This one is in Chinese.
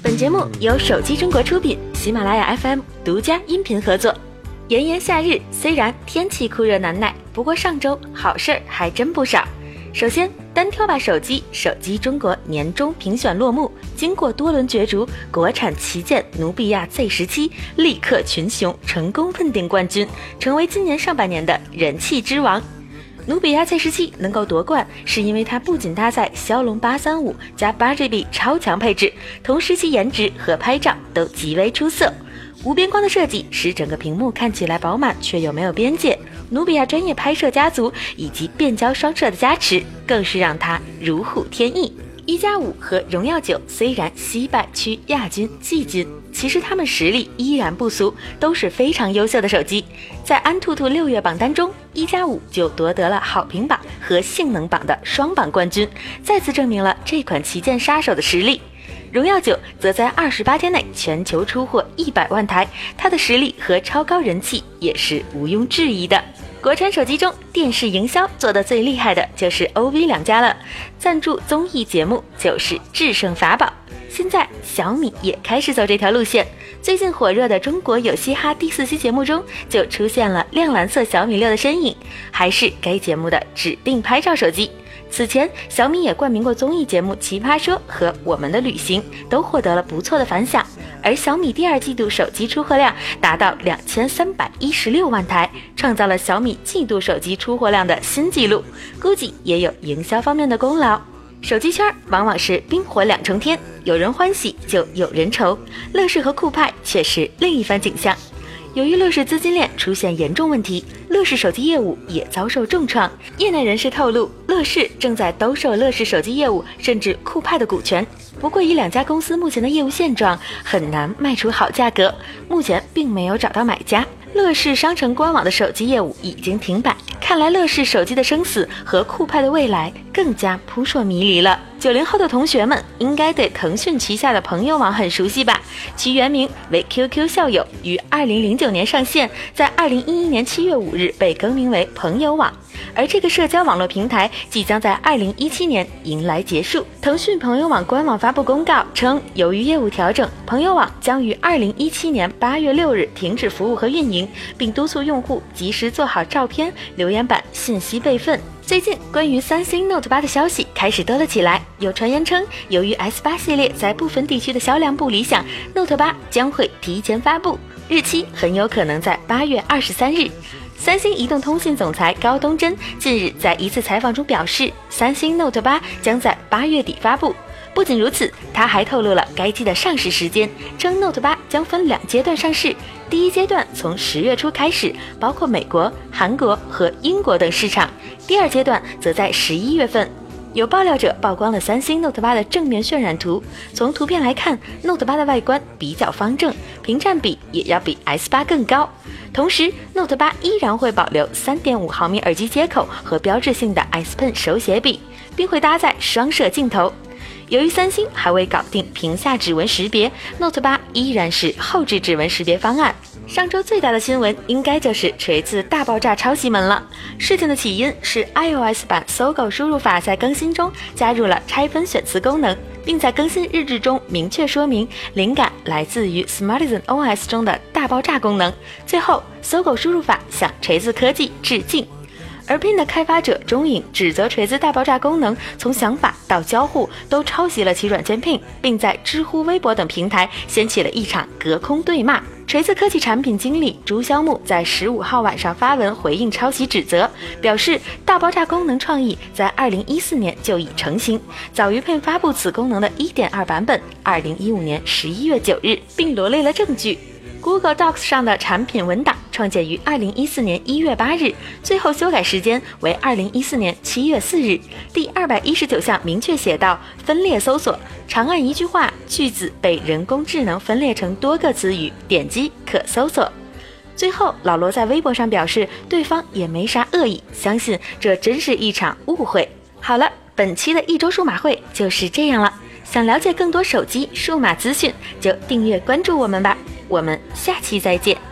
本节目由手机中国出品，喜马拉雅 FM 独家音频合作。炎炎夏日，虽然天气酷热难耐，不过上周好事儿还真不少。首先，单挑吧手机手机中国年终评选落幕，经过多轮角逐，国产旗舰努比亚 Z 十七力克群雄，成功问鼎冠军，成为今年上半年的人气之王。努比亚 Z 十七能够夺冠，是因为它不仅搭载骁龙八三五加八 GB 超强配置，同时其颜值和拍照都极为出色。无边框的设计使整个屏幕看起来饱满却又没有边界。努比亚专业拍摄家族以及变焦双摄的加持，更是让它如虎添翼。一加五和荣耀九虽然惜败区亚军、季军，其实他们实力依然不俗，都是非常优秀的手机。在安兔兔六月榜单中，一加五就夺得了好评榜和性能榜的双榜冠军，再次证明了这款旗舰杀手的实力。荣耀九则在二十八天内全球出货一百万台，它的实力和超高人气也是毋庸置疑的。国产手机中，电视营销做得最厉害的就是 OV 两家了，赞助综艺节目就是制胜法宝。现在小米也开始走这条路线，最近火热的《中国有嘻哈》第四期节目中就出现了亮蓝色小米六的身影，还是该节目的指定拍照手机。此前，小米也冠名过综艺节目《奇葩说》和《我们的旅行》，都获得了不错的反响。而小米第二季度手机出货量达到两千三百一十六万台，创造了小米季度手机出货量的新纪录，估计也有营销方面的功劳。手机圈往往是冰火两重天，有人欢喜就有人愁，乐视和酷派却是另一番景象。由于乐视资金链出现严重问题，乐视手机业务也遭受重创。业内人士透露，乐视正在兜售乐视手机业务，甚至酷派的股权。不过，以两家公司目前的业务现状，很难卖出好价格。目前并没有找到买家。乐视商城官网的手机业务已经停摆，看来乐视手机的生死和酷派的未来更加扑朔迷离了。九零后的同学们应该对腾讯旗下的朋友网很熟悉吧？其原名为 QQ 校友，于二零零九年上线，在二零一一年七月五日被更名为朋友网。而这个社交网络平台即将在二零一七年迎来结束。腾讯朋友网官网发布公告称，由于业务调整，朋友网将于二零一七年八月六日停止服务和运营，并督促用户及时做好照片、留言板信息备份。最近，关于三星 Note 八的消息开始多了起来，有传言称，由于 S 八系列在部分地区的销量不理想，Note 八将会提前发布，日期很有可能在八月二十三日。三星移动通信总裁高东真近日在一次采访中表示，三星 Note 八将在八月底发布。不仅如此，他还透露了该机的上市时间，称 Note 八将分两阶段上市，第一阶段从十月初开始，包括美国、韩国和英国等市场；第二阶段则在十一月份。有爆料者曝光了三星 Note 八的正面渲染图，从图片来看，Note 八的外观比较方正，屏占比也要比 S 八更高。同时，Note 八依然会保留3.5毫米耳机接口和标志性的 S Pen 手写笔，并会搭载双摄镜头。由于三星还未搞定屏下指纹识别，Note 八依然是后置指纹识别方案。上周最大的新闻应该就是锤子大爆炸抄袭门了。事情的起因是 iOS 版搜狗输入法在更新中加入了拆分选词功能，并在更新日志中明确说明灵感来自于 Smartisan OS 中的大爆炸功能。最后，搜狗输入法向锤子科技致敬。而 Pin 的开发者中影指责锤子大爆炸功能从想法到交互都抄袭了其软件 Pin，并在知乎、微博等平台掀起了一场隔空对骂。锤子科技产品经理朱肖木在十五号晚上发文回应抄袭指责，表示大爆炸功能创意在二零一四年就已成型，早于 Pin 发布此功能的一点二版本，二零一五年十一月九日，并罗列了证据。Google Docs 上的产品文档创建于二零一四年一月八日，最后修改时间为二零一四年七月四日。第二百一十九项明确写道：分裂搜索，长按一句话，句子被人工智能分裂成多个词语，点击可搜索。最后，老罗在微博上表示，对方也没啥恶意，相信这真是一场误会。好了，本期的一周数码会就是这样了。想了解更多手机数码资讯，就订阅关注我们吧。我们下期再见。